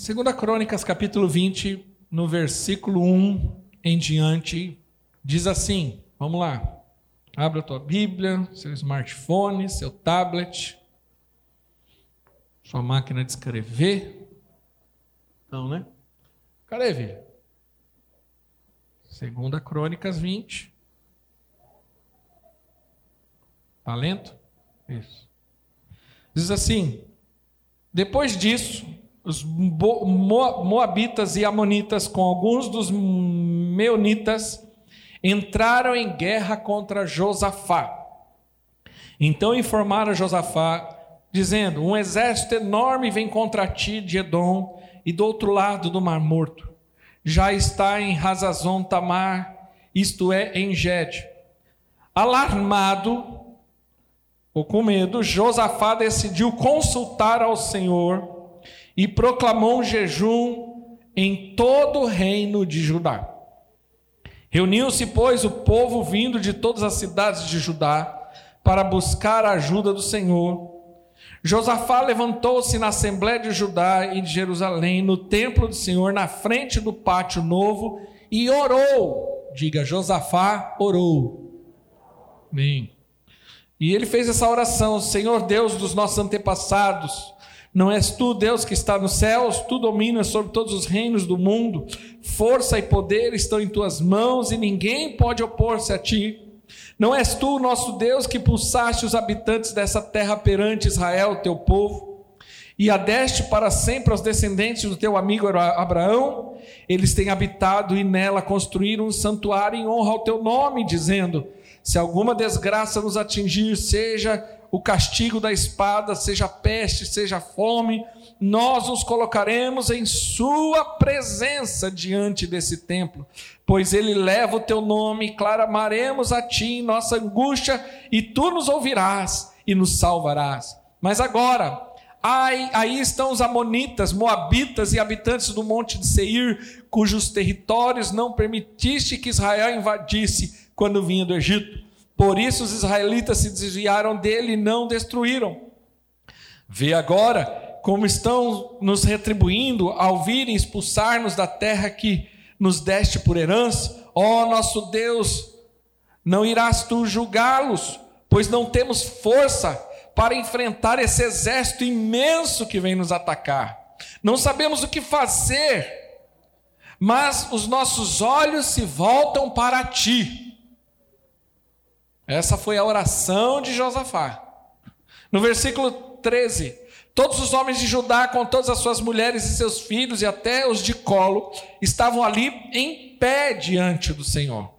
Segunda Crônicas, capítulo 20, no versículo 1 em diante, diz assim: Vamos lá. Abra a tua Bíblia, seu smartphone, seu tablet, sua máquina de escrever. Não, né? Cadê, filho? Segunda Crônicas 20. Talento? Isso. Diz assim: Depois disso, os Moabitas e Amonitas, com alguns dos Meunitas, entraram em guerra contra Josafá. Então informaram Josafá, dizendo: Um exército enorme vem contra ti de Edom e do outro lado do Mar Morto. Já está em Razazon Tamar, isto é, em Gede. Alarmado, ou com medo, Josafá decidiu consultar ao Senhor e proclamou um jejum em todo o reino de Judá. Reuniu-se, pois, o povo vindo de todas as cidades de Judá para buscar a ajuda do Senhor. Josafá levantou-se na Assembleia de Judá e de Jerusalém, no templo do Senhor, na frente do pátio novo, e orou. Diga, Josafá orou. Amém. E ele fez essa oração: Senhor Deus dos nossos antepassados, não és tu, Deus que está nos céus, tu dominas sobre todos os reinos do mundo, força e poder estão em tuas mãos e ninguém pode opor-se a ti. Não és tu, nosso Deus, que pulsaste os habitantes dessa terra perante Israel, teu povo, e adeste para sempre aos descendentes do teu amigo Abraão? Eles têm habitado e nela construíram um santuário em honra ao teu nome, dizendo: Se alguma desgraça nos atingir, seja o castigo da espada, seja peste, seja fome, nós nos colocaremos em Sua presença diante desse templo, pois Ele leva o teu nome, clamaremos a Ti em nossa angústia, e Tu nos ouvirás e nos salvarás. Mas agora, aí, aí estão os Amonitas, Moabitas e habitantes do monte de Seir, cujos territórios não permitiste que Israel invadisse quando vinha do Egito. Por isso os israelitas se desviaram dele e não destruíram. Vê agora como estão nos retribuindo ao virem expulsar-nos da terra que nos deste por herança. Ó oh, nosso Deus, não irás tu julgá-los, pois não temos força para enfrentar esse exército imenso que vem nos atacar. Não sabemos o que fazer, mas os nossos olhos se voltam para ti essa foi a oração de Josafá. No versículo 13: Todos os homens de Judá, com todas as suas mulheres e seus filhos, e até os de colo, estavam ali em pé diante do Senhor.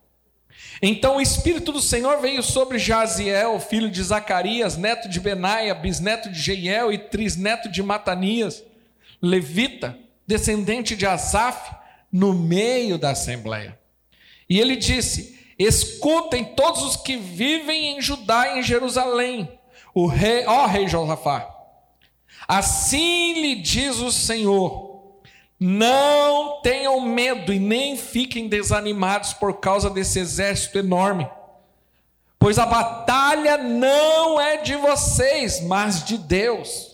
Então o Espírito do Senhor veio sobre Jaziel, filho de Zacarias, neto de Benaia, bisneto de Jeiel e trisneto de Matanias, levita, descendente de Asaf, no meio da assembleia. E ele disse: Escutem todos os que vivem em Judá e em Jerusalém, o rei, ó rei Josafá. Assim lhe diz o Senhor: Não tenham medo e nem fiquem desanimados por causa desse exército enorme, pois a batalha não é de vocês, mas de Deus.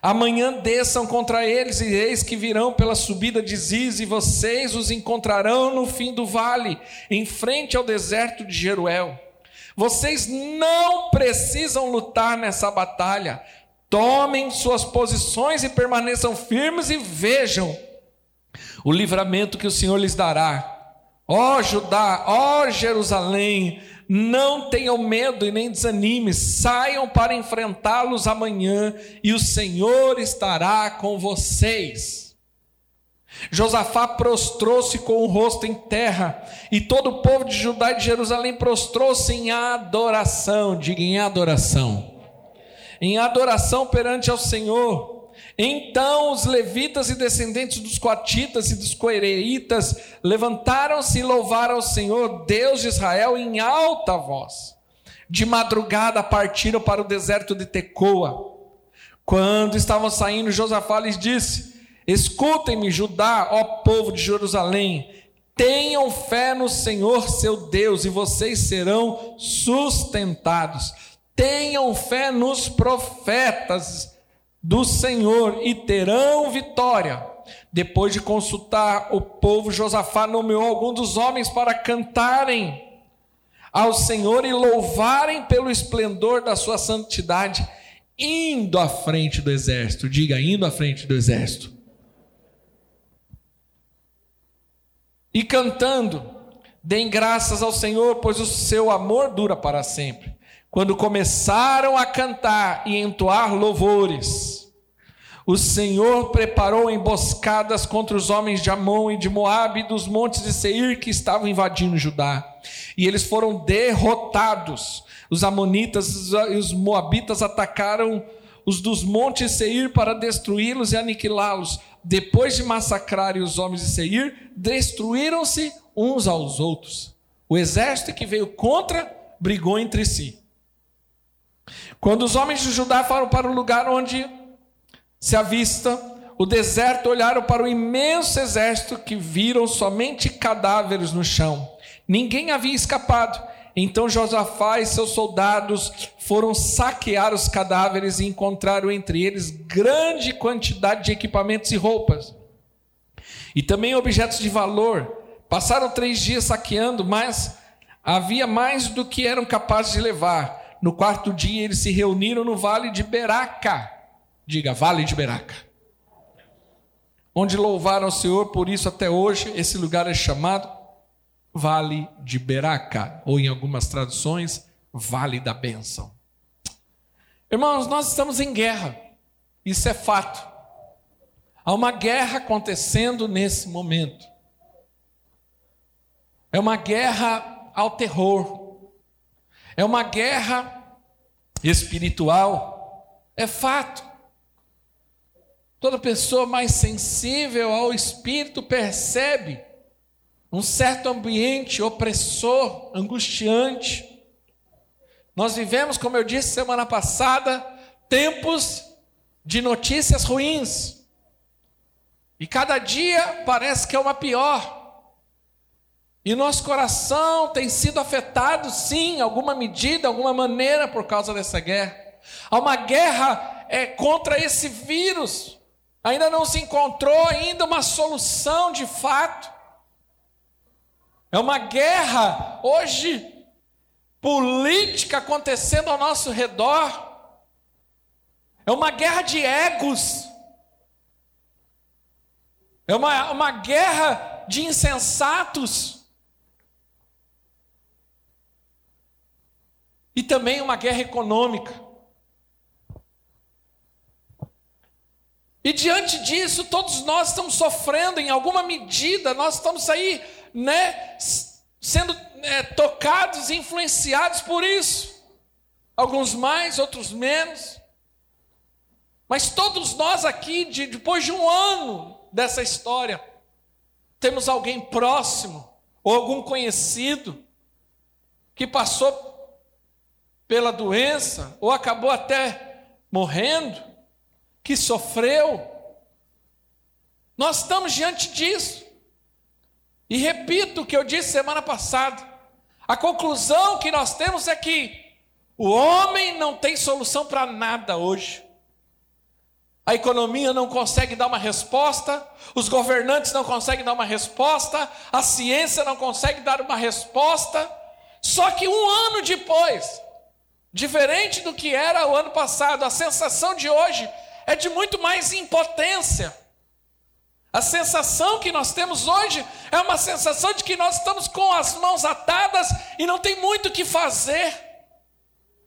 Amanhã desçam contra eles, e eis que virão pela subida de Ziz, e vocês os encontrarão no fim do vale, em frente ao deserto de Jeruel. Vocês não precisam lutar nessa batalha. Tomem suas posições e permaneçam firmes e vejam o livramento que o Senhor lhes dará. Ó Judá, ó Jerusalém, não tenham medo e nem desanime, saiam para enfrentá-los amanhã e o Senhor estará com vocês. Josafá prostrou-se com o rosto em terra, e todo o povo de Judá e de Jerusalém prostrou-se em adoração, diga em adoração, em adoração perante ao Senhor. Então os levitas e descendentes dos coatitas e dos coereitas levantaram-se e louvaram ao Senhor, Deus de Israel, em alta voz. De madrugada partiram para o deserto de Tecoa. Quando estavam saindo, Josafá lhes disse: Escutem-me, Judá, ó povo de Jerusalém, tenham fé no Senhor seu Deus e vocês serão sustentados. Tenham fé nos profetas do Senhor e terão vitória. Depois de consultar o povo, Josafá nomeou alguns dos homens para cantarem ao Senhor e louvarem pelo esplendor da sua santidade, indo à frente do exército. Diga, indo à frente do exército. E cantando, deem graças ao Senhor, pois o seu amor dura para sempre. Quando começaram a cantar e entoar louvores, o Senhor preparou emboscadas contra os homens de Amon e de Moabe e dos montes de Seir que estavam invadindo Judá. E eles foram derrotados. Os amonitas e os moabitas atacaram os dos montes de Seir para destruí-los e aniquilá-los. Depois de massacrarem os homens de Seir, destruíram-se uns aos outros. O exército que veio contra brigou entre si. Quando os homens de Judá foram para o lugar onde se avista o deserto, olharam para o imenso exército que viram somente cadáveres no chão. Ninguém havia escapado. Então Josafá e seus soldados foram saquear os cadáveres e encontraram entre eles grande quantidade de equipamentos e roupas. E também objetos de valor. Passaram três dias saqueando, mas havia mais do que eram capazes de levar. No quarto dia, eles se reuniram no vale de Beraca Diga, Vale de Beraca. Onde louvaram o Senhor, por isso até hoje esse lugar é chamado Vale de Beraca, ou em algumas traduções, Vale da Bênção. Irmãos, nós estamos em guerra, isso é fato. Há uma guerra acontecendo nesse momento. É uma guerra ao terror. É uma guerra espiritual. É fato. Toda pessoa mais sensível ao espírito percebe um certo ambiente opressor, angustiante. Nós vivemos, como eu disse semana passada, tempos de notícias ruins. E cada dia parece que é uma pior. E nosso coração tem sido afetado, sim, em alguma medida, alguma maneira, por causa dessa guerra. Há uma guerra é, contra esse vírus. Ainda não se encontrou ainda uma solução de fato. É uma guerra hoje política acontecendo ao nosso redor. É uma guerra de egos. É uma, uma guerra de insensatos. E também uma guerra econômica. E diante disso, todos nós estamos sofrendo em alguma medida, nós estamos aí, né, sendo é, tocados e influenciados por isso. Alguns mais, outros menos. Mas todos nós aqui, de, depois de um ano dessa história, temos alguém próximo ou algum conhecido que passou pela doença ou acabou até morrendo que sofreu. Nós estamos diante disso. E repito o que eu disse semana passada. A conclusão que nós temos é que o homem não tem solução para nada hoje. A economia não consegue dar uma resposta, os governantes não conseguem dar uma resposta, a ciência não consegue dar uma resposta. Só que um ano depois, diferente do que era o ano passado, a sensação de hoje é de muito mais impotência. A sensação que nós temos hoje é uma sensação de que nós estamos com as mãos atadas e não tem muito o que fazer.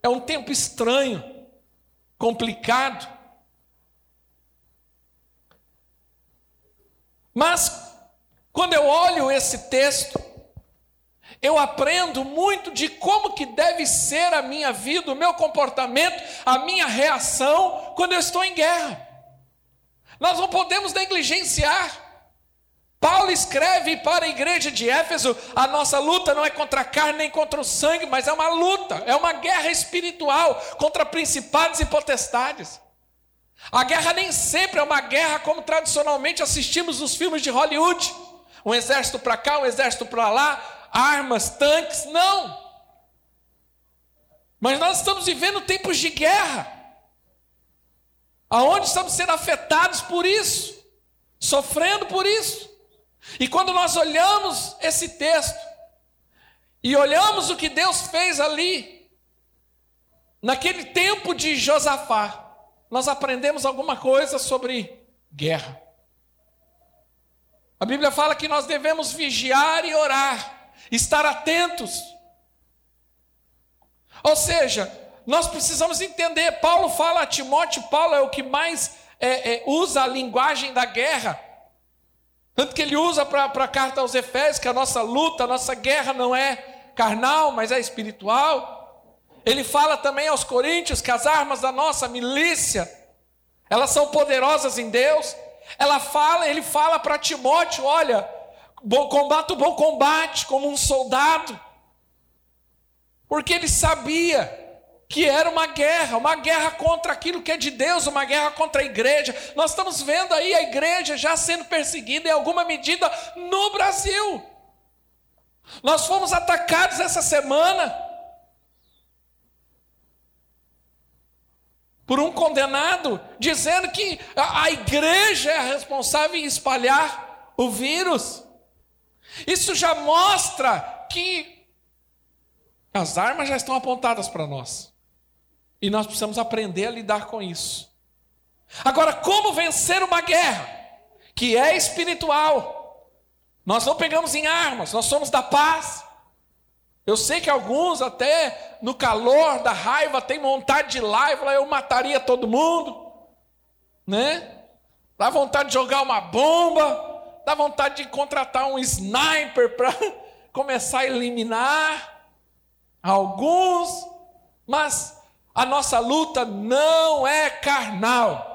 É um tempo estranho, complicado. Mas, quando eu olho esse texto, eu aprendo muito de como que deve ser a minha vida, o meu comportamento, a minha reação quando eu estou em guerra. Nós não podemos negligenciar. Paulo escreve para a igreja de Éfeso: a nossa luta não é contra a carne nem contra o sangue, mas é uma luta, é uma guerra espiritual contra principados e potestades. A guerra nem sempre é uma guerra como tradicionalmente assistimos nos filmes de Hollywood: um exército para cá, um exército para lá, armas, tanques, não. Mas nós estamos vivendo tempos de guerra. aonde estamos sendo afetados por isso, sofrendo por isso. E quando nós olhamos esse texto e olhamos o que Deus fez ali, naquele tempo de Josafá, nós aprendemos alguma coisa sobre guerra. A Bíblia fala que nós devemos vigiar e orar, estar atentos. Ou seja, nós precisamos entender. Paulo fala a Timóteo, Paulo é o que mais é, é, usa a linguagem da guerra. Tanto que ele usa para a carta aos Efésios que a nossa luta, a nossa guerra não é carnal, mas é espiritual. Ele fala também aos Coríntios que as armas da nossa milícia, elas são poderosas em Deus. Ela fala, ele fala para Timóteo, olha, bom combate o bom combate como um soldado. Porque ele sabia que era uma guerra, uma guerra contra aquilo que é de Deus, uma guerra contra a igreja. Nós estamos vendo aí a igreja já sendo perseguida em alguma medida no Brasil. Nós fomos atacados essa semana por um condenado dizendo que a, igreja é responsável em espalhar o vírus. Isso já mostra que as armas já estão apontadas para nós. E nós precisamos aprender a lidar com isso. Agora, como vencer uma guerra que é espiritual? Nós não pegamos em armas, nós somos da paz. Eu sei que alguns, até no calor da raiva, têm vontade de ir lá e falar: eu mataria todo mundo, né? Dá vontade de jogar uma bomba, dá vontade de contratar um sniper para começar a eliminar alguns, mas a nossa luta não é carnal.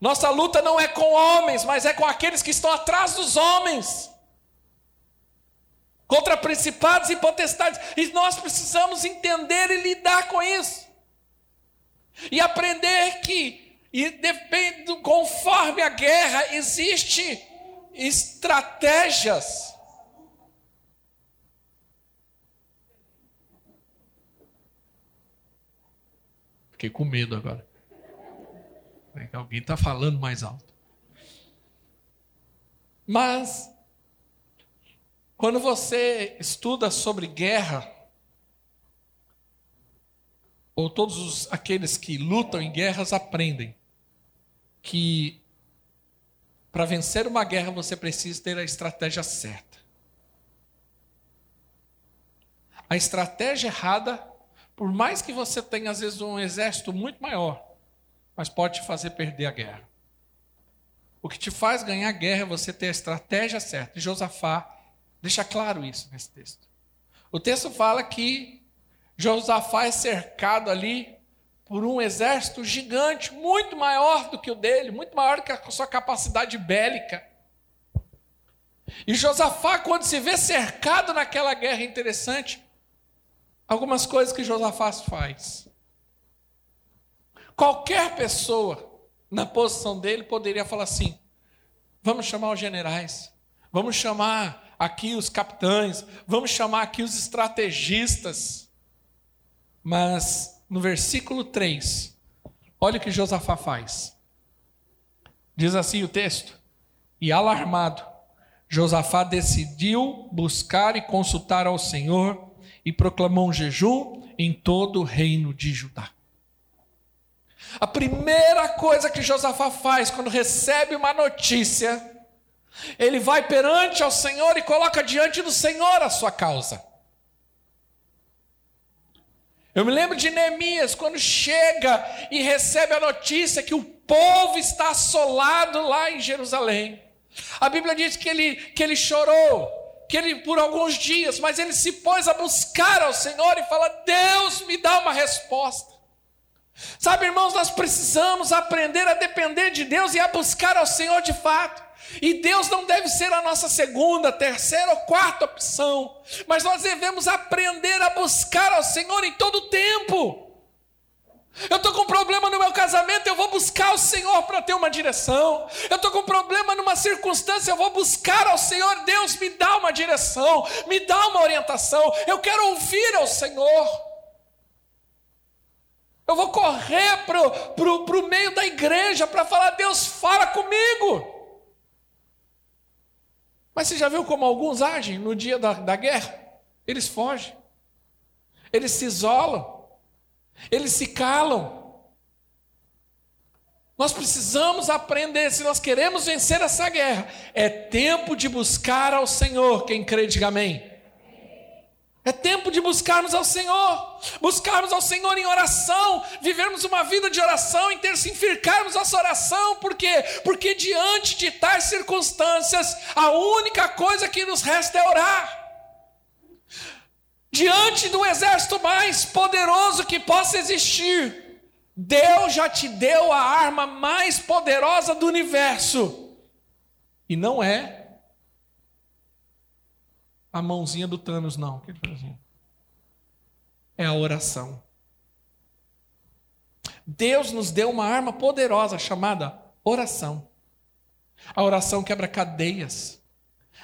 Nossa luta não é com homens, mas é com aqueles que estão atrás dos homens. Contra principados e potestades. E nós precisamos entender e lidar com isso. E aprender que, e depende, conforme a guerra, existe estratégias Fiquei com medo agora. É que alguém está falando mais alto. Mas, quando você estuda sobre guerra, ou todos os, aqueles que lutam em guerras aprendem que para vencer uma guerra você precisa ter a estratégia certa. A estratégia errada por mais que você tenha, às vezes, um exército muito maior, mas pode te fazer perder a guerra. O que te faz ganhar a guerra é você ter a estratégia certa. E Josafá deixa claro isso nesse texto. O texto fala que Josafá é cercado ali por um exército gigante, muito maior do que o dele, muito maior que a sua capacidade bélica. E Josafá, quando se vê cercado naquela guerra interessante, algumas coisas que Josafá faz. Qualquer pessoa na posição dele poderia falar assim: vamos chamar os generais, vamos chamar aqui os capitães, vamos chamar aqui os estrategistas. Mas no versículo 3, olha o que Josafá faz. Diz assim o texto: E alarmado, Josafá decidiu buscar e consultar ao Senhor e proclamou um jejum em todo o reino de Judá. A primeira coisa que Josafá faz quando recebe uma notícia, ele vai perante ao Senhor e coloca diante do Senhor a sua causa. Eu me lembro de Neemias, quando chega e recebe a notícia que o povo está assolado lá em Jerusalém. A Bíblia diz que ele, que ele chorou, que ele por alguns dias, mas ele se pôs a buscar ao Senhor e fala: Deus me dá uma resposta. Sabe, irmãos, nós precisamos aprender a depender de Deus e a buscar ao Senhor de fato. E Deus não deve ser a nossa segunda, terceira ou quarta opção, mas nós devemos aprender a buscar ao Senhor em todo o tempo. Eu estou com problema no meu casamento, eu vou buscar o Senhor para ter uma direção. Eu estou com problema numa circunstância, eu vou buscar ao Senhor. Deus me dá uma direção, me dá uma orientação. Eu quero ouvir ao Senhor. Eu vou correr para o meio da igreja para falar: Deus, fala comigo. Mas você já viu como alguns agem no dia da, da guerra? Eles fogem, eles se isolam, eles se calam. Nós precisamos aprender, se nós queremos vencer essa guerra, é tempo de buscar ao Senhor. Quem crê, diga amém. É tempo de buscarmos ao Senhor, buscarmos ao Senhor em oração, vivermos uma vida de oração, intensificarmos nossa oração, por quê? Porque diante de tais circunstâncias, a única coisa que nos resta é orar. Diante do exército mais poderoso que possa existir, Deus já te deu a arma mais poderosa do universo, e não é a mãozinha do Thanos, não. É a oração. Deus nos deu uma arma poderosa chamada oração. A oração quebra cadeias.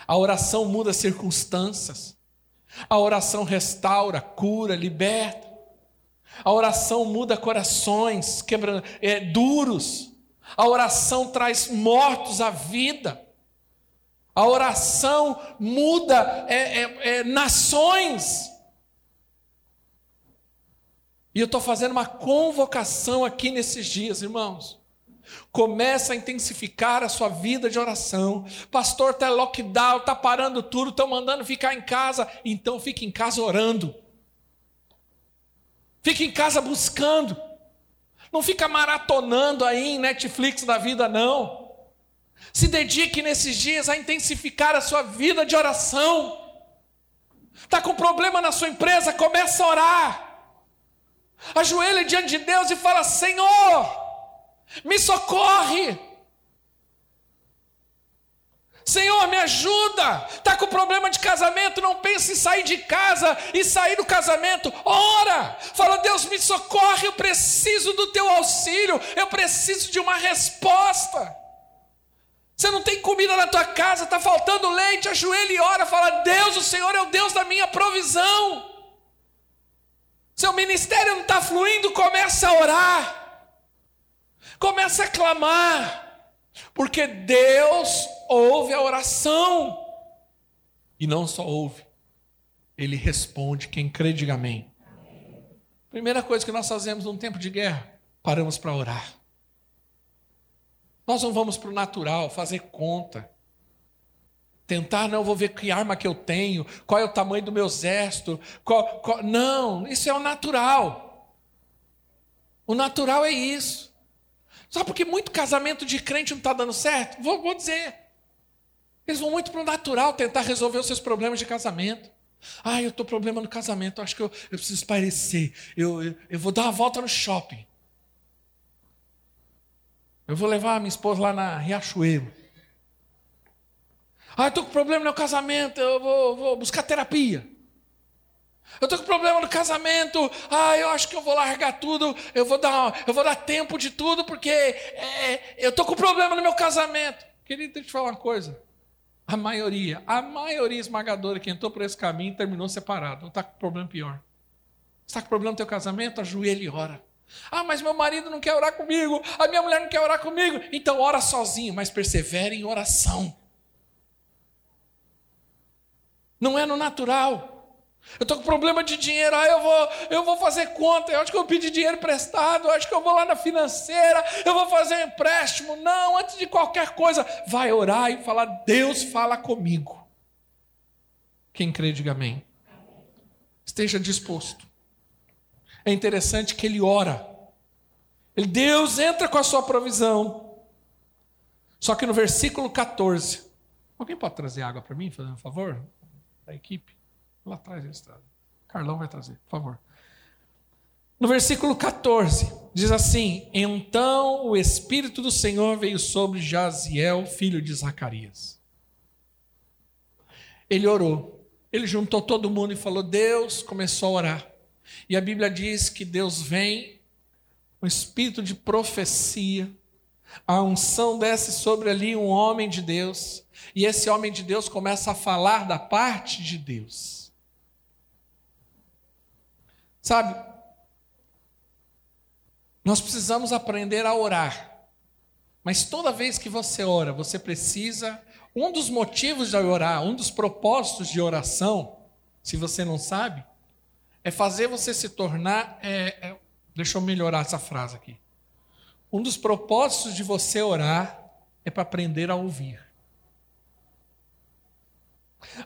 A oração muda circunstâncias. A oração restaura, cura, liberta. A oração muda corações quebra, é, duros. A oração traz mortos à vida. A oração muda é, é, é, nações. E eu estou fazendo uma convocação aqui nesses dias, irmãos. Começa a intensificar a sua vida de oração. Pastor, está lockdown, está parando tudo, estão mandando ficar em casa. Então fique em casa orando. Fique em casa buscando. Não fica maratonando aí em Netflix da vida, não. Se dedique nesses dias a intensificar a sua vida de oração. Está com problema na sua empresa? Começa a orar. Ajoelha diante de Deus e fala: Senhor, me socorre. Senhor, me ajuda. Está com problema de casamento? Não pense em sair de casa e sair do casamento. Ora, fala: Deus, me socorre. Eu preciso do teu auxílio. Eu preciso de uma resposta. Você não tem comida na tua casa, está faltando leite, ajoelha e ora, fala: Deus, o Senhor é o Deus da minha provisão. Seu ministério não está fluindo, começa a orar, começa a clamar, porque Deus ouve a oração, e não só ouve, Ele responde. Quem crê, diga amém. Primeira coisa que nós fazemos num tempo de guerra, paramos para orar. Nós não vamos para o natural fazer conta. Tentar, não, vou ver que arma que eu tenho, qual é o tamanho do meu exército. Qual, qual... Não, isso é o natural. O natural é isso. Só porque muito casamento de crente não está dando certo? Vou, vou dizer. Eles vão muito para o natural tentar resolver os seus problemas de casamento. Ah, eu estou problema no casamento, acho que eu, eu preciso parecer. Eu, eu, eu vou dar uma volta no shopping. Eu vou levar a minha esposa lá na Riachuelo. Ah, eu estou com problema no casamento, eu vou, vou buscar terapia. Eu estou com problema no casamento, ah, eu acho que eu vou largar tudo, eu vou dar, eu vou dar tempo de tudo, porque é, eu estou com problema no meu casamento. Queria te falar uma coisa. A maioria, a maioria esmagadora que entrou por esse caminho terminou separado. Não está com problema pior. Está com problema no teu casamento? Ajoelha e ora. Ah, mas meu marido não quer orar comigo, a minha mulher não quer orar comigo. Então ora sozinho, mas persevere em oração. Não é no natural. Eu estou com problema de dinheiro, ah, eu vou, eu vou fazer conta, eu acho que eu pedi dinheiro emprestado, eu acho que eu vou lá na financeira, eu vou fazer empréstimo. Não, antes de qualquer coisa, vai orar e falar, Deus fala comigo. Quem crê, diga amém. Esteja disposto. É interessante que ele ora. Deus entra com a sua provisão. Só que no versículo 14, alguém pode trazer água para mim, fazendo um favor? Da equipe? Lá atrás eles trazem. Carlão vai trazer, por favor. No versículo 14, diz assim: Então o Espírito do Senhor veio sobre Jaziel, filho de Zacarias. Ele orou, ele juntou todo mundo e falou: Deus começou a orar. E a Bíblia diz que Deus vem, um espírito de profecia, a unção desce sobre ali um homem de Deus, e esse homem de Deus começa a falar da parte de Deus. Sabe? Nós precisamos aprender a orar. Mas toda vez que você ora, você precisa. Um dos motivos de orar, um dos propósitos de oração, se você não sabe, é fazer você se tornar. É, é, deixa eu melhorar essa frase aqui. Um dos propósitos de você orar é para aprender a ouvir.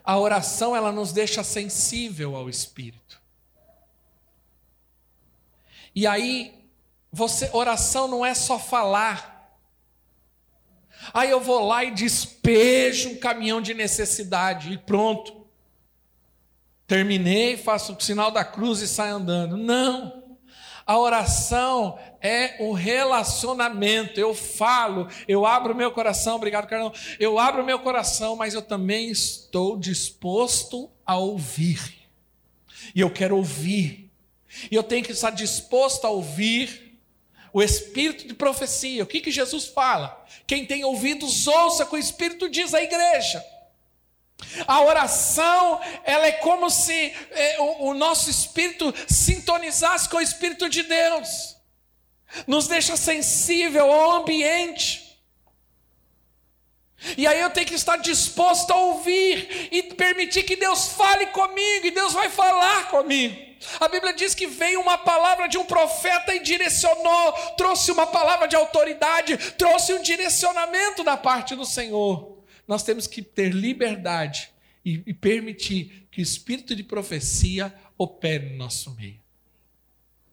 A oração ela nos deixa sensível ao Espírito. E aí, você oração não é só falar. Aí eu vou lá e despejo um caminhão de necessidade e pronto. Terminei, faço o sinal da cruz e saio andando. Não. A oração é um relacionamento. Eu falo, eu abro meu coração, obrigado, Carlão. Eu abro meu coração, mas eu também estou disposto a ouvir. E eu quero ouvir. E eu tenho que estar disposto a ouvir o espírito de profecia. O que, que Jesus fala? Quem tem ouvidos, ouça com o Espírito diz à igreja. A oração, ela é como se é, o, o nosso espírito sintonizasse com o Espírito de Deus, nos deixa sensível ao ambiente. E aí eu tenho que estar disposto a ouvir e permitir que Deus fale comigo, e Deus vai falar comigo. A Bíblia diz que veio uma palavra de um profeta e direcionou, trouxe uma palavra de autoridade, trouxe um direcionamento da parte do Senhor. Nós temos que ter liberdade e, e permitir que o espírito de profecia opere no nosso meio.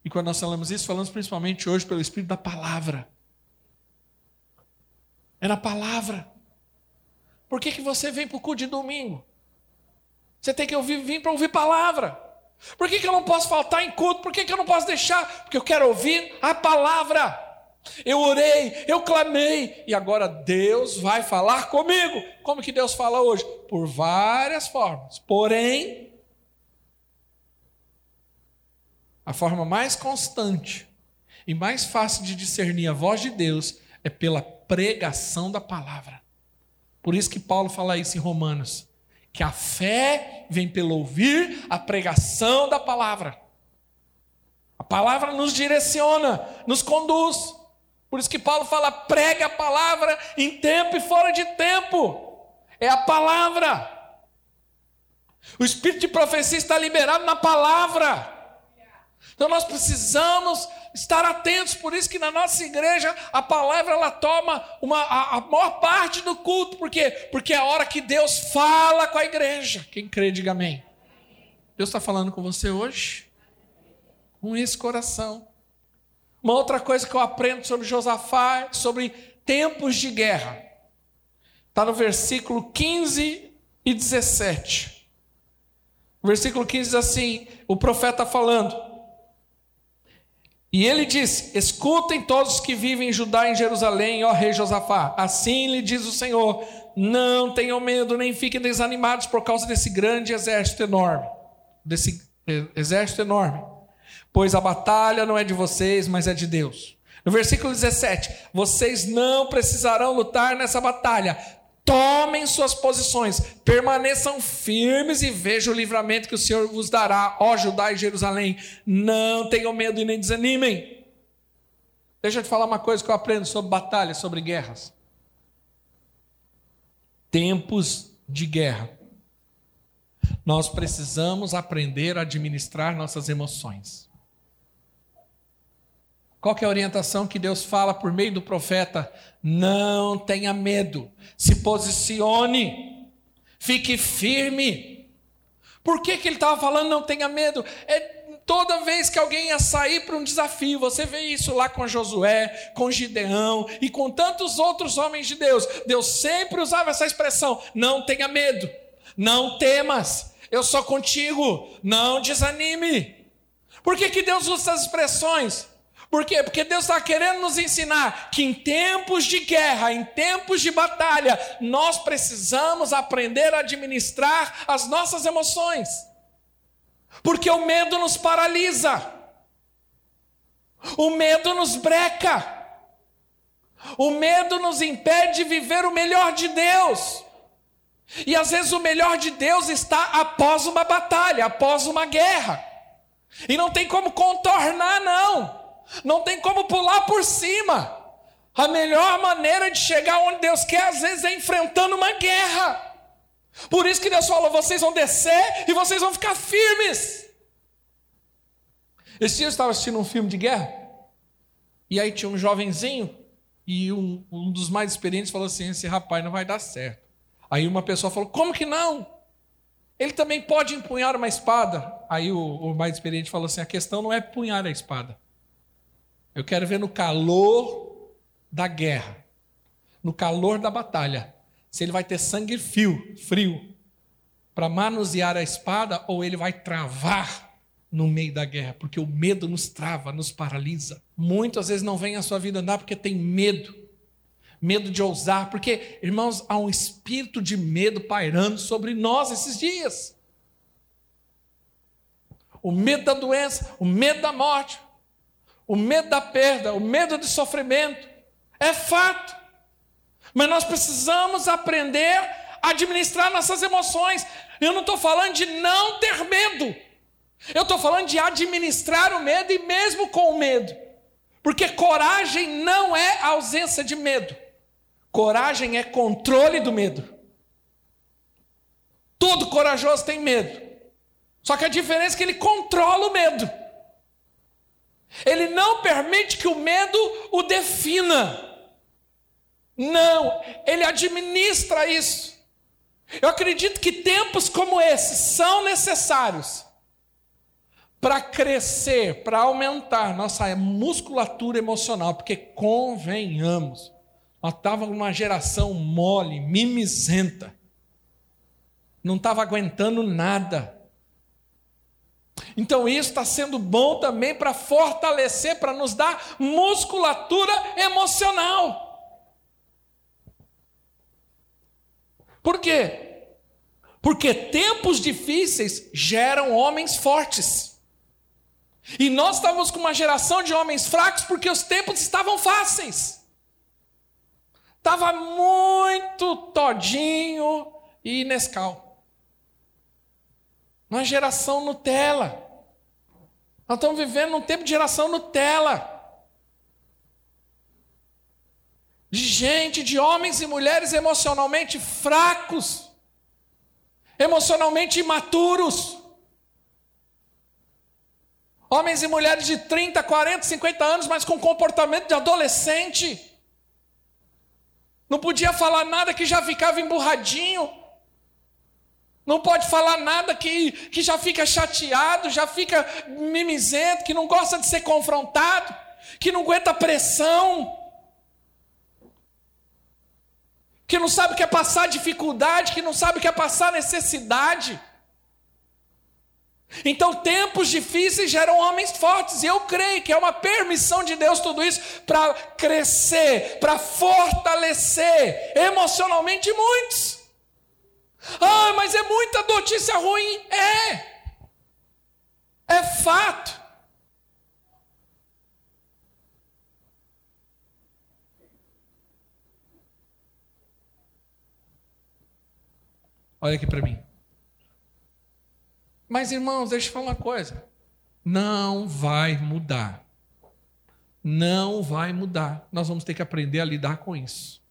E quando nós falamos isso, falamos principalmente hoje pelo espírito da palavra. É na palavra. Por que, que você vem para o culto de domingo? Você tem que ouvir, vir para ouvir palavra. Por que, que eu não posso faltar em culto? Por que, que eu não posso deixar? Porque eu quero ouvir a palavra. Eu orei, eu clamei, e agora Deus vai falar comigo. Como que Deus fala hoje? Por várias formas. Porém, a forma mais constante e mais fácil de discernir a voz de Deus é pela pregação da palavra. Por isso que Paulo fala isso em Romanos que a fé vem pelo ouvir a pregação da palavra. A palavra nos direciona, nos conduz. Por isso que Paulo fala: pregue a palavra em tempo e fora de tempo. É a palavra. O espírito de profecia está liberado na palavra. Então nós precisamos estar atentos, por isso que na nossa igreja a palavra ela toma uma, a, a maior parte do culto, por quê? Porque é a hora que Deus fala com a igreja. Quem crê, diga amém. Deus está falando com você hoje? Com esse coração. Uma outra coisa que eu aprendo sobre Josafá, sobre tempos de guerra, está no versículo 15 e 17. O versículo 15 diz assim: o profeta falando. E ele disse: Escutem todos os que vivem em Judá e em Jerusalém, ó rei Josafá. Assim lhe diz o Senhor: Não tenham medo, nem fiquem desanimados por causa desse grande exército enorme. Desse exército enorme. Pois a batalha não é de vocês, mas é de Deus. No versículo 17: Vocês não precisarão lutar nessa batalha, Tomem suas posições, permaneçam firmes e vejam o livramento que o Senhor vos dará, ó Judá e Jerusalém. Não tenham medo e nem desanimem. Deixa eu te falar uma coisa que eu aprendo sobre batalhas, sobre guerras. Tempos de guerra. Nós precisamos aprender a administrar nossas emoções. Qual é a orientação que Deus fala por meio do profeta? Não tenha medo, se posicione, fique firme. Por que, que ele estava falando não tenha medo? É toda vez que alguém ia sair para um desafio, você vê isso lá com Josué, com Gideão e com tantos outros homens de Deus. Deus sempre usava essa expressão: não tenha medo, não temas, eu sou contigo, não desanime. Por que, que Deus usa essas expressões? Por quê? Porque Deus está querendo nos ensinar que em tempos de guerra, em tempos de batalha, nós precisamos aprender a administrar as nossas emoções. Porque o medo nos paralisa, o medo nos breca, o medo nos impede de viver o melhor de Deus. E às vezes o melhor de Deus está após uma batalha, após uma guerra. E não tem como contornar, não. Não tem como pular por cima. A melhor maneira de chegar onde Deus quer, às vezes, é enfrentando uma guerra. Por isso que Deus falou: vocês vão descer e vocês vão ficar firmes. Esse dia eu estava assistindo um filme de guerra, e aí tinha um jovenzinho, e um, um dos mais experientes falou assim: esse rapaz não vai dar certo. Aí uma pessoa falou: como que não? Ele também pode empunhar uma espada. Aí o, o mais experiente falou assim: a questão não é punhar a espada. Eu quero ver no calor da guerra, no calor da batalha, se ele vai ter sangue frio, frio para manusear a espada ou ele vai travar no meio da guerra, porque o medo nos trava, nos paralisa. Muitas vezes não vem a sua vida andar porque tem medo. Medo de ousar, porque, irmãos, há um espírito de medo pairando sobre nós esses dias. O medo da doença, o medo da morte, o medo da perda, o medo do sofrimento. É fato. Mas nós precisamos aprender a administrar nossas emoções. Eu não estou falando de não ter medo. Eu estou falando de administrar o medo e mesmo com o medo. Porque coragem não é ausência de medo. Coragem é controle do medo. Todo corajoso tem medo. Só que a diferença é que ele controla o medo. Ele não permite que o medo o defina. Não, ele administra isso. Eu acredito que tempos como esses são necessários para crescer, para aumentar nossa musculatura emocional, porque convenhamos, nós estávamos numa geração mole, mimizenta, não estava aguentando nada. Então isso está sendo bom também para fortalecer, para nos dar musculatura emocional. Por quê? Porque tempos difíceis geram homens fortes. E nós estávamos com uma geração de homens fracos porque os tempos estavam fáceis. Estava muito todinho e Nescau. Uma geração Nutella. Nós estamos vivendo um tempo de geração Nutella. De gente, de homens e mulheres emocionalmente fracos, emocionalmente imaturos. Homens e mulheres de 30, 40, 50 anos, mas com comportamento de adolescente. Não podia falar nada que já ficava emburradinho. Não pode falar nada que, que já fica chateado, já fica mimizento, que não gosta de ser confrontado, que não aguenta pressão, que não sabe o que é passar dificuldade, que não sabe o que é passar necessidade. Então, tempos difíceis geram homens fortes, e eu creio que é uma permissão de Deus tudo isso para crescer, para fortalecer emocionalmente muitos. Ah, mas é muita notícia ruim. É, é fato. Olha aqui para mim. Mas, irmãos, deixa eu falar uma coisa. Não vai mudar. Não vai mudar. Nós vamos ter que aprender a lidar com isso.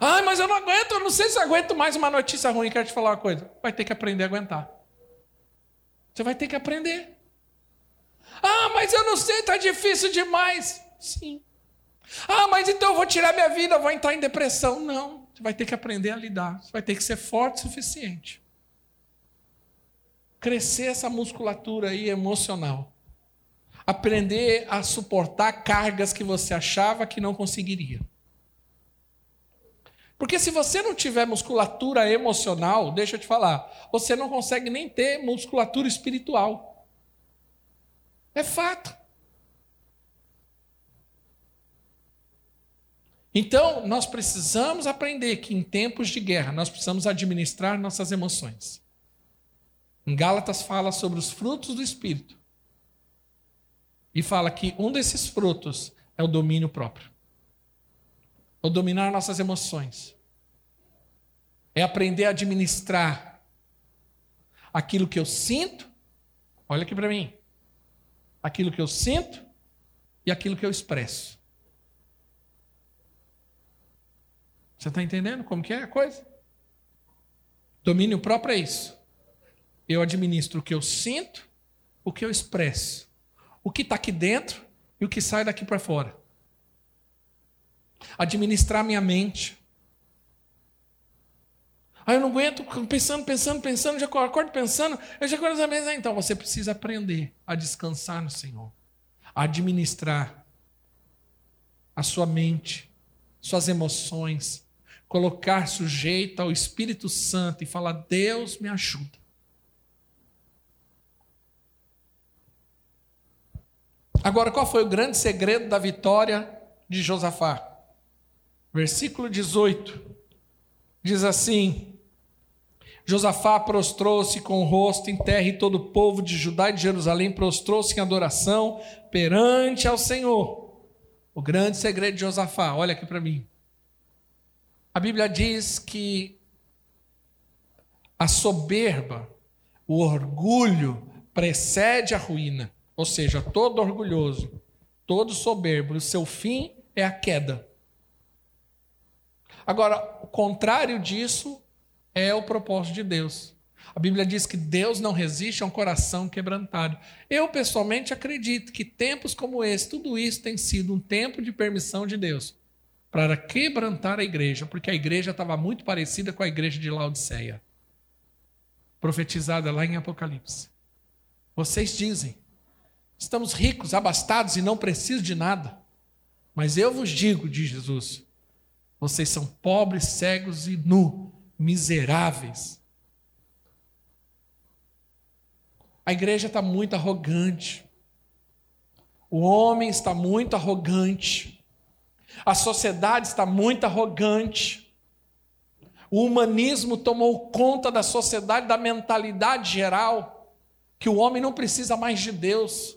Ah, mas eu não aguento, eu não sei se aguento mais uma notícia ruim. Quero te falar uma coisa. Vai ter que aprender a aguentar. Você vai ter que aprender. Ah, mas eu não sei, está difícil demais. Sim. Ah, mas então eu vou tirar minha vida, vou entrar em depressão. Não. Você vai ter que aprender a lidar. Você vai ter que ser forte o suficiente crescer essa musculatura aí emocional. Aprender a suportar cargas que você achava que não conseguiria. Porque se você não tiver musculatura emocional, deixa eu te falar, você não consegue nem ter musculatura espiritual. É fato. Então, nós precisamos aprender que em tempos de guerra nós precisamos administrar nossas emoções. Em Gálatas fala sobre os frutos do Espírito. E fala que um desses frutos é o domínio próprio. É o dominar nossas emoções. É aprender a administrar aquilo que eu sinto. Olha aqui para mim. Aquilo que eu sinto, e aquilo que eu expresso. Você está entendendo como que é a coisa? Domínio próprio é isso. Eu administro o que eu sinto, o que eu expresso, o que está aqui dentro e o que sai daqui para fora. Administrar minha mente. Aí eu não aguento pensando, pensando, pensando, já acordo pensando, eu já acordo pensando, ah, então você precisa aprender a descansar no Senhor, a administrar a sua mente, suas emoções, colocar sujeito ao Espírito Santo e falar: Deus me ajuda. Agora, qual foi o grande segredo da vitória de Josafá? Versículo 18 diz assim: Josafá prostrou-se com o rosto em terra e todo o povo de Judá e de Jerusalém prostrou-se em adoração perante ao Senhor. O grande segredo de Josafá, olha aqui para mim. A Bíblia diz que a soberba, o orgulho, precede a ruína. Ou seja, todo orgulhoso, todo soberbo, o seu fim é a queda. Agora, o contrário disso é o propósito de Deus. A Bíblia diz que Deus não resiste a um coração quebrantado. Eu, pessoalmente, acredito que tempos como esse, tudo isso tem sido um tempo de permissão de Deus para quebrantar a igreja, porque a igreja estava muito parecida com a igreja de Laodiceia, profetizada lá em Apocalipse. Vocês dizem: estamos ricos, abastados e não preciso de nada. Mas eu vos digo, diz Jesus, vocês são pobres, cegos e nu, miseráveis. A igreja está muito arrogante. O homem está muito arrogante. A sociedade está muito arrogante. O humanismo tomou conta da sociedade, da mentalidade geral, que o homem não precisa mais de Deus.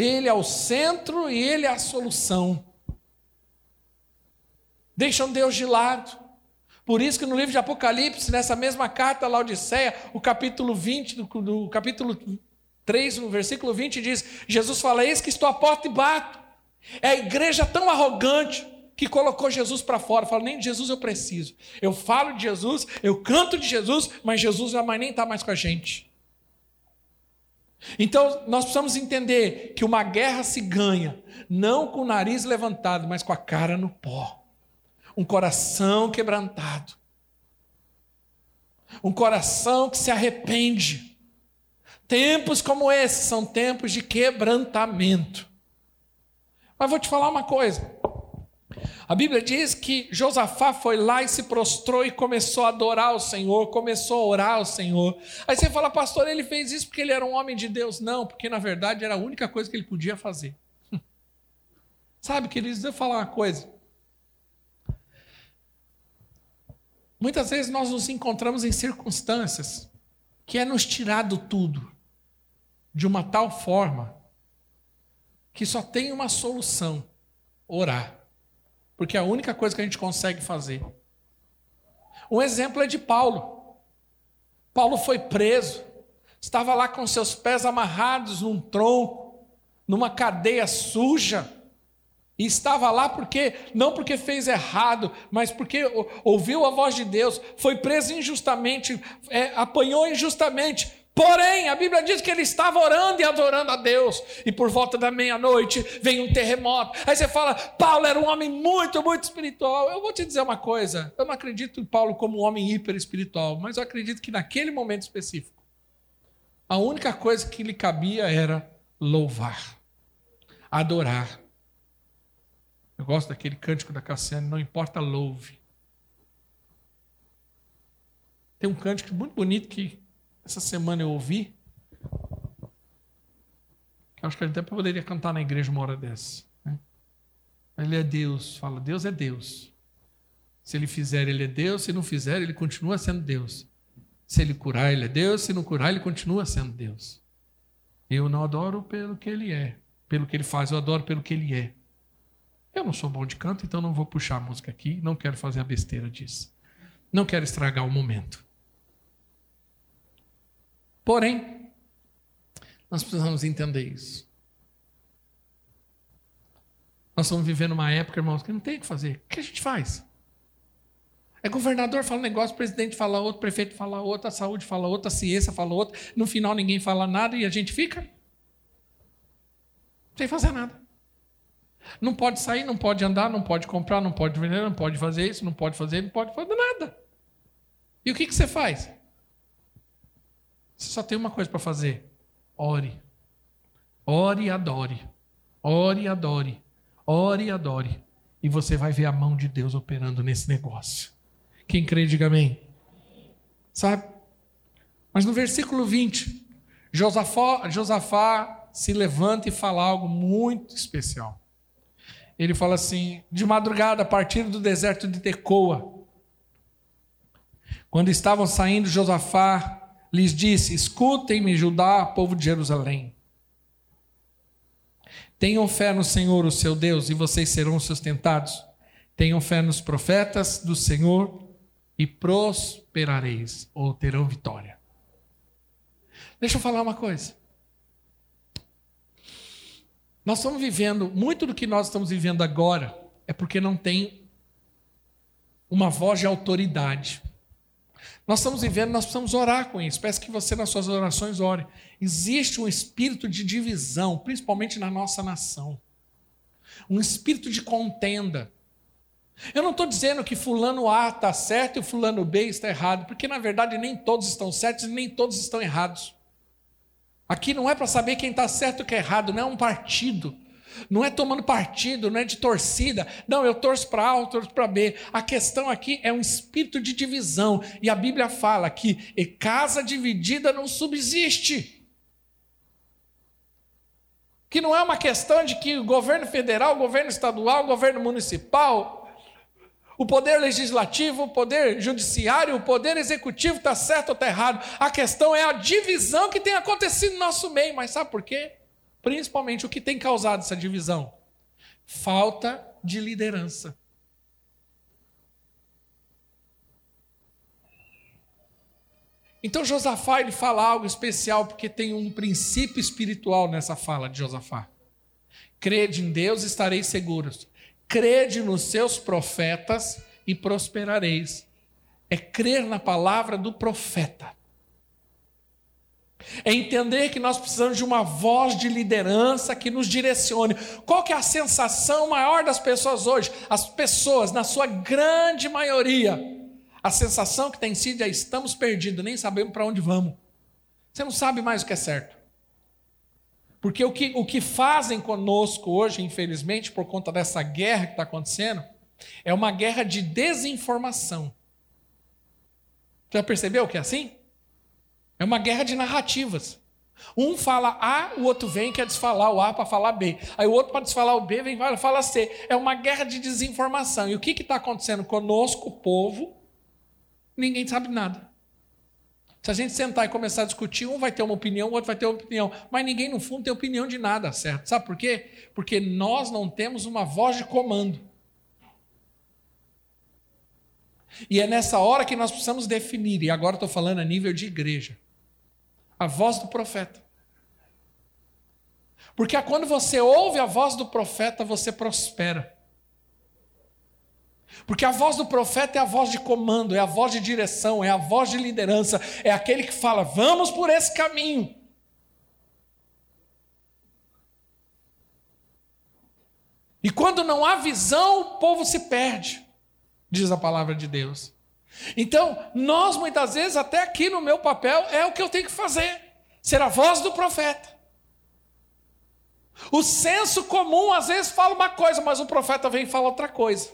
Ele é o centro e ele é a solução. Deixam Deus de lado. Por isso que no livro de Apocalipse, nessa mesma carta a Laodiceia, o capítulo 20, do, do capítulo 3, no versículo 20, diz: Jesus fala: Eis que estou à porta e bato. É a igreja tão arrogante que colocou Jesus para fora. Fala, nem de Jesus eu preciso. Eu falo de Jesus, eu canto de Jesus, mas Jesus jamais nem está mais com a gente. Então, nós precisamos entender que uma guerra se ganha não com o nariz levantado, mas com a cara no pó. Um coração quebrantado. Um coração que se arrepende. Tempos como esses são tempos de quebrantamento. Mas vou te falar uma coisa. A Bíblia diz que Josafá foi lá e se prostrou e começou a adorar o Senhor, começou a orar ao Senhor. Aí você fala, pastor, ele fez isso porque ele era um homem de Deus? Não, porque na verdade era a única coisa que ele podia fazer. Sabe, queridos, eu falar uma coisa. Muitas vezes nós nos encontramos em circunstâncias que é nos tirado tudo de uma tal forma que só tem uma solução: orar. Porque é a única coisa que a gente consegue fazer. Um exemplo é de Paulo. Paulo foi preso, estava lá com seus pés amarrados num tronco, numa cadeia suja. E estava lá porque, não porque fez errado, mas porque ouviu a voz de Deus, foi preso injustamente, é, apanhou injustamente, Porém, a Bíblia diz que ele estava orando e adorando a Deus, e por volta da meia-noite vem um terremoto. Aí você fala, Paulo era um homem muito, muito espiritual. Eu vou te dizer uma coisa: eu não acredito em Paulo como um homem hiper espiritual, mas eu acredito que naquele momento específico, a única coisa que lhe cabia era louvar, adorar. Eu gosto daquele cântico da Cassiane, não importa, louve. Tem um cântico muito bonito que essa semana eu ouvi. Acho que ele até poderia cantar na igreja uma hora dessa. Né? Ele é Deus. Fala, Deus é Deus. Se ele fizer, ele é Deus. Se não fizer, ele continua sendo Deus. Se ele curar, ele é Deus. Se não curar, ele continua sendo Deus. Eu não adoro pelo que ele é. Pelo que ele faz, eu adoro pelo que ele é. Eu não sou bom de canto, então não vou puxar a música aqui. Não quero fazer a besteira disso. Não quero estragar o momento. Porém, nós precisamos entender isso. Nós estamos vivendo uma época, irmãos, que não tem o que fazer. O que a gente faz? É governador fala um negócio, presidente fala outro, prefeito fala outro, a saúde fala outro, a ciência fala outro. No final ninguém fala nada e a gente fica sem fazer nada. Não pode sair, não pode andar, não pode comprar, não pode vender, não pode fazer isso, não pode fazer, não pode fazer nada. E o que, que você faz? Você só tem uma coisa para fazer: ore. Ore e adore. Ore e adore. Ore e adore. E você vai ver a mão de Deus operando nesse negócio. Quem crê, diga amém. Sabe? Mas no versículo 20, Josafá, Josafá se levanta e fala algo muito especial. Ele fala assim: de madrugada, a partir do deserto de Tecoa, quando estavam saindo, Josafá lhes disse: Escutem-me, Judá, povo de Jerusalém. Tenham fé no Senhor, o seu Deus, e vocês serão sustentados. Tenham fé nos profetas do Senhor e prosperareis, ou terão vitória. Deixa eu falar uma coisa. Nós estamos vivendo, muito do que nós estamos vivendo agora é porque não tem uma voz de autoridade. Nós estamos vivendo, nós precisamos orar com isso. Peço que você, nas suas orações, ore. Existe um espírito de divisão, principalmente na nossa nação. Um espírito de contenda. Eu não estou dizendo que fulano A está certo e fulano B está errado, porque na verdade nem todos estão certos e nem todos estão errados. Aqui não é para saber quem está certo e quem é errado, não é um partido. Não é tomando partido, não é de torcida. Não, eu torço para A, eu torço para B. A questão aqui é um espírito de divisão. E a Bíblia fala que casa dividida não subsiste. Que não é uma questão de que o governo federal, o governo estadual, o governo municipal, o poder legislativo, o poder judiciário, o poder executivo está certo ou está errado. A questão é a divisão que tem acontecido no nosso meio. Mas sabe por quê? Principalmente o que tem causado essa divisão? Falta de liderança. Então Josafá ele fala algo especial porque tem um princípio espiritual nessa fala de Josafá. Crede em Deus, estareis seguros. Crede nos seus profetas e prosperareis. É crer na palavra do profeta. É entender que nós precisamos de uma voz de liderança que nos direcione. Qual que é a sensação maior das pessoas hoje? As pessoas, na sua grande maioria, a sensação que tem sido é estamos perdidos, nem sabemos para onde vamos. Você não sabe mais o que é certo. Porque o que, o que fazem conosco hoje, infelizmente, por conta dessa guerra que está acontecendo, é uma guerra de desinformação. Já percebeu que é assim? É uma guerra de narrativas. Um fala A, o outro vem quer desfalar o A para falar B. Aí o outro para desfalar o B vem fala C. É uma guerra de desinformação. E o que está acontecendo conosco, povo? Ninguém sabe nada. Se a gente sentar e começar a discutir, um vai ter uma opinião, o outro vai ter uma opinião. Mas ninguém, no fundo, tem opinião de nada, certo? Sabe por quê? Porque nós não temos uma voz de comando. E é nessa hora que nós precisamos definir, e agora estou falando a nível de igreja a voz do profeta. Porque quando você ouve a voz do profeta, você prospera. Porque a voz do profeta é a voz de comando, é a voz de direção, é a voz de liderança, é aquele que fala: vamos por esse caminho. E quando não há visão, o povo se perde, diz a palavra de Deus. Então, nós muitas vezes, até aqui no meu papel, é o que eu tenho que fazer: ser a voz do profeta. O senso comum às vezes fala uma coisa, mas o profeta vem e fala outra coisa.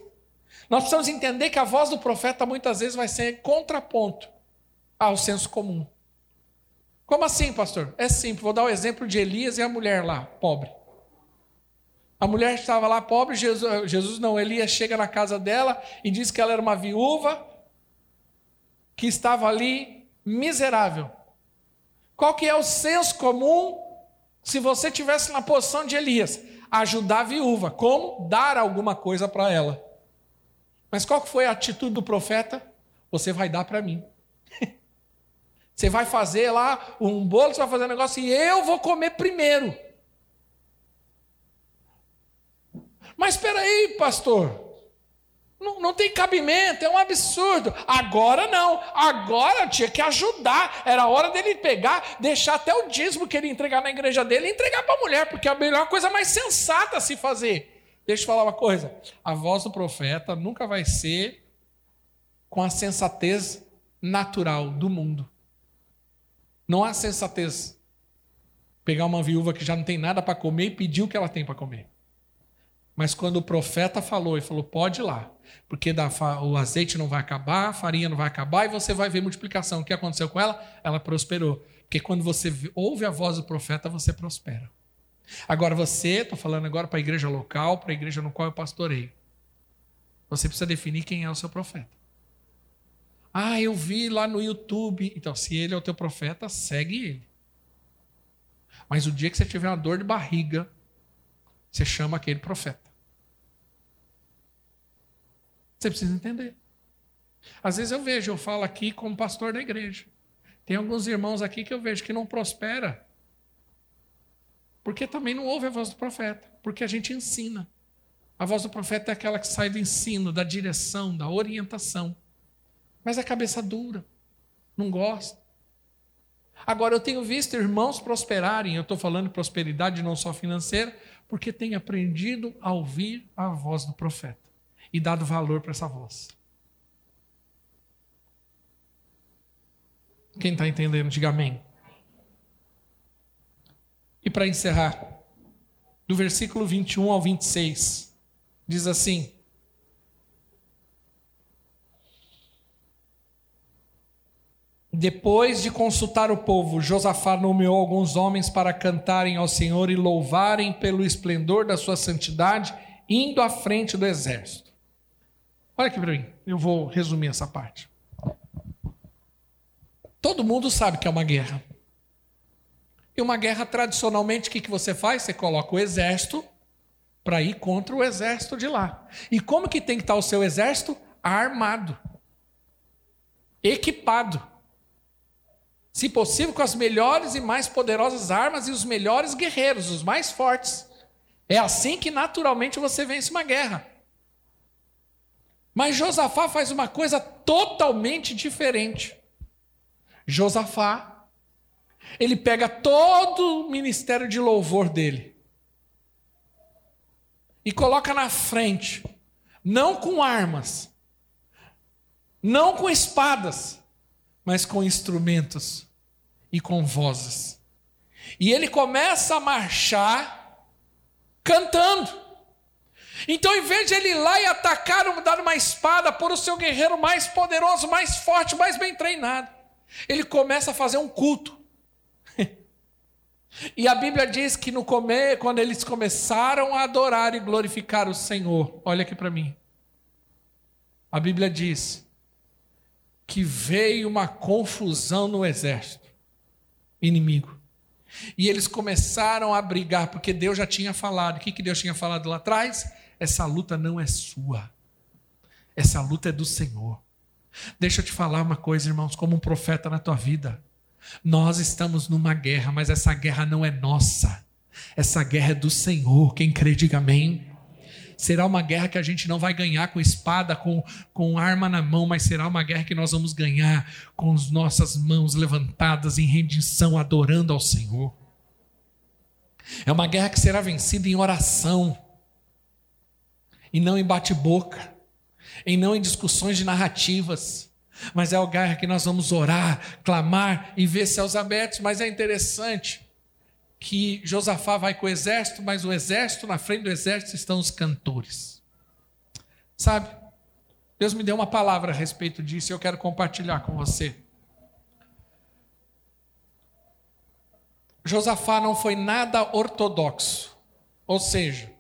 Nós precisamos entender que a voz do profeta muitas vezes vai ser contraponto ao senso comum. Como assim, pastor? É simples. Vou dar o exemplo de Elias e a mulher lá, pobre. A mulher estava lá pobre, Jesus, Jesus não, Elias chega na casa dela e diz que ela era uma viúva que estava ali miserável. Qual que é o senso comum se você tivesse na posição de Elias? Ajudar a viúva. Como? Dar alguma coisa para ela. Mas qual que foi a atitude do profeta? Você vai dar para mim. Você vai fazer lá um bolo, você vai fazer um negócio e eu vou comer primeiro. Mas espera aí, pastor. Não, não, tem cabimento, é um absurdo. Agora não, agora tinha que ajudar. Era hora dele pegar, deixar até o dízimo que ele entregar na igreja dele e entregar para a mulher, porque é a melhor coisa mais sensata a se fazer. Deixa eu falar uma coisa: a voz do profeta nunca vai ser com a sensatez natural do mundo. Não há sensatez. Pegar uma viúva que já não tem nada para comer e pedir o que ela tem para comer. Mas quando o profeta falou e falou: pode ir lá, porque o azeite não vai acabar, a farinha não vai acabar e você vai ver multiplicação. O que aconteceu com ela? Ela prosperou. Porque quando você ouve a voz do profeta, você prospera. Agora você, estou falando agora para a igreja local, para a igreja no qual eu pastorei. Você precisa definir quem é o seu profeta. Ah, eu vi lá no YouTube. Então, se ele é o teu profeta, segue ele. Mas o dia que você tiver uma dor de barriga, você chama aquele profeta. Você precisa entender. Às vezes eu vejo, eu falo aqui como pastor da igreja. Tem alguns irmãos aqui que eu vejo que não prospera. Porque também não ouve a voz do profeta. Porque a gente ensina. A voz do profeta é aquela que sai do ensino, da direção, da orientação. Mas a cabeça dura. Não gosta. Agora, eu tenho visto irmãos prosperarem, eu estou falando de prosperidade não só financeira, porque têm aprendido a ouvir a voz do profeta e dado valor para essa voz. Quem está entendendo, diga amém. E para encerrar, do versículo 21 ao 26, diz assim: Depois de consultar o povo, Josafá nomeou alguns homens para cantarem ao Senhor e louvarem pelo esplendor da sua santidade, indo à frente do exército. Olha aqui para mim, eu vou resumir essa parte. Todo mundo sabe que é uma guerra. E uma guerra, tradicionalmente, o que, que você faz? Você coloca o exército para ir contra o exército de lá. E como que tem que estar o seu exército? Armado, equipado se possível, com as melhores e mais poderosas armas e os melhores guerreiros, os mais fortes. É assim que naturalmente você vence uma guerra. Mas Josafá faz uma coisa totalmente diferente. Josafá, ele pega todo o ministério de louvor dele e coloca na frente, não com armas, não com espadas, mas com instrumentos e com vozes. E ele começa a marchar cantando. Então, em vez de ele ir lá e atacar, dar uma espada por o seu guerreiro mais poderoso, mais forte, mais bem treinado, ele começa a fazer um culto. e a Bíblia diz que no comer, quando eles começaram a adorar e glorificar o Senhor, olha aqui para mim. A Bíblia diz que veio uma confusão no exército inimigo. E eles começaram a brigar, porque Deus já tinha falado. O que, que Deus tinha falado lá atrás? Essa luta não é sua. Essa luta é do Senhor. Deixa eu te falar uma coisa, irmãos, como um profeta na tua vida. Nós estamos numa guerra, mas essa guerra não é nossa. Essa guerra é do Senhor. Quem crê, diga amém será uma guerra que a gente não vai ganhar com espada, com, com arma na mão, mas será uma guerra que nós vamos ganhar com as nossas mãos levantadas em rendição, adorando ao Senhor. É uma guerra que será vencida em oração, e não em bate-boca, e não em discussões de narrativas. Mas é uma guerra que nós vamos orar, clamar e ver céus abertos. Mas é interessante que Josafá vai com o exército, mas o exército, na frente do exército estão os cantores. Sabe? Deus me deu uma palavra a respeito disso e eu quero compartilhar com você. Josafá não foi nada ortodoxo, ou seja,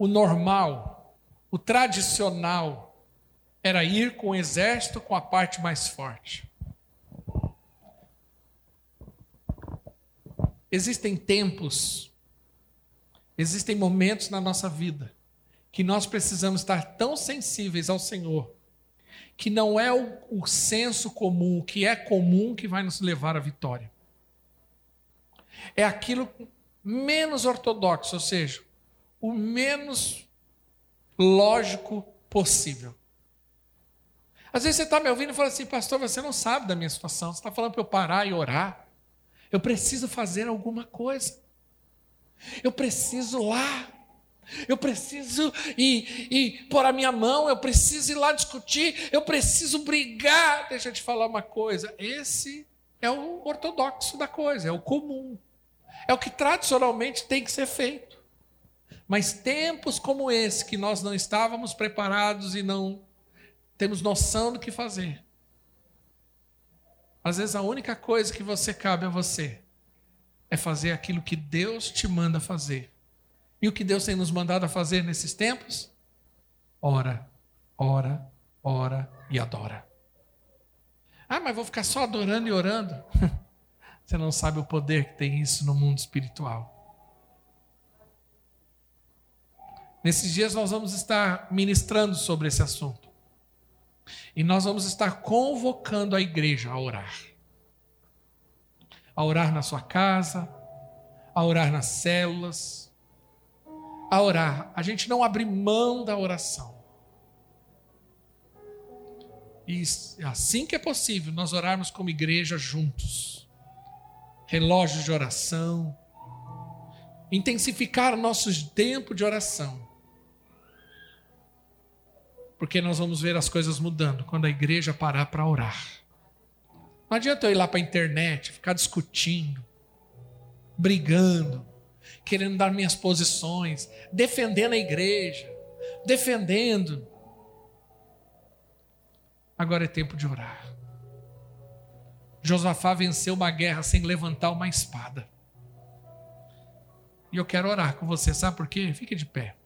o normal, o tradicional, era ir com o exército com a parte mais forte. Existem tempos, existem momentos na nossa vida que nós precisamos estar tão sensíveis ao Senhor que não é o, o senso comum, o que é comum que vai nos levar à vitória. É aquilo menos ortodoxo, ou seja, o menos lógico possível. Às vezes você está me ouvindo e fala assim, pastor, você não sabe da minha situação. Você está falando para eu parar e orar. Eu preciso fazer alguma coisa. Eu preciso lá. Eu preciso ir, ir pôr a minha mão. Eu preciso ir lá discutir. Eu preciso brigar. Deixa eu te falar uma coisa. Esse é o ortodoxo da coisa, é o comum. É o que tradicionalmente tem que ser feito. Mas tempos como esse, que nós não estávamos preparados e não temos noção do que fazer. Às vezes a única coisa que você cabe a você é fazer aquilo que Deus te manda fazer. E o que Deus tem nos mandado a fazer nesses tempos? Ora, ora, ora e adora. Ah, mas vou ficar só adorando e orando? Você não sabe o poder que tem isso no mundo espiritual. Nesses dias nós vamos estar ministrando sobre esse assunto. E nós vamos estar convocando a igreja a orar. A orar na sua casa, a orar nas células, a orar. A gente não abre mão da oração. E assim que é possível, nós orarmos como igreja juntos. Relógios de oração. Intensificar o nosso tempo de oração porque nós vamos ver as coisas mudando quando a igreja parar para orar. Não adianta eu ir lá para a internet, ficar discutindo, brigando, querendo dar minhas posições, defendendo a igreja, defendendo. Agora é tempo de orar. Josafá venceu uma guerra sem levantar uma espada. E eu quero orar com você, sabe por quê? Fique de pé.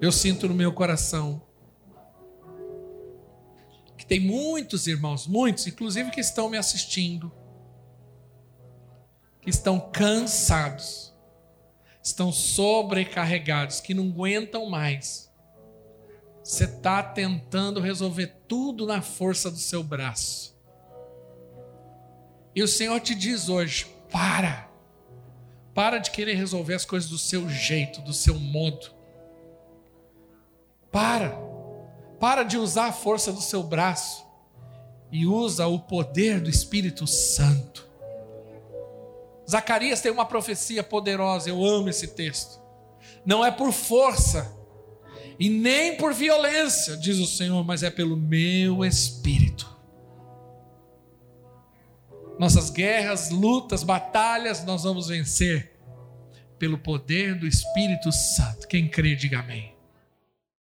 Eu sinto no meu coração que tem muitos irmãos, muitos, inclusive que estão me assistindo, que estão cansados, estão sobrecarregados, que não aguentam mais. Você está tentando resolver tudo na força do seu braço. E o Senhor te diz hoje: para. Para de querer resolver as coisas do seu jeito, do seu modo. Para. Para de usar a força do seu braço e usa o poder do Espírito Santo. Zacarias tem uma profecia poderosa, eu amo esse texto. Não é por força e nem por violência, diz o Senhor, mas é pelo meu espírito. Nossas guerras, lutas, batalhas, nós vamos vencer pelo poder do Espírito Santo. Quem crê, diga amém.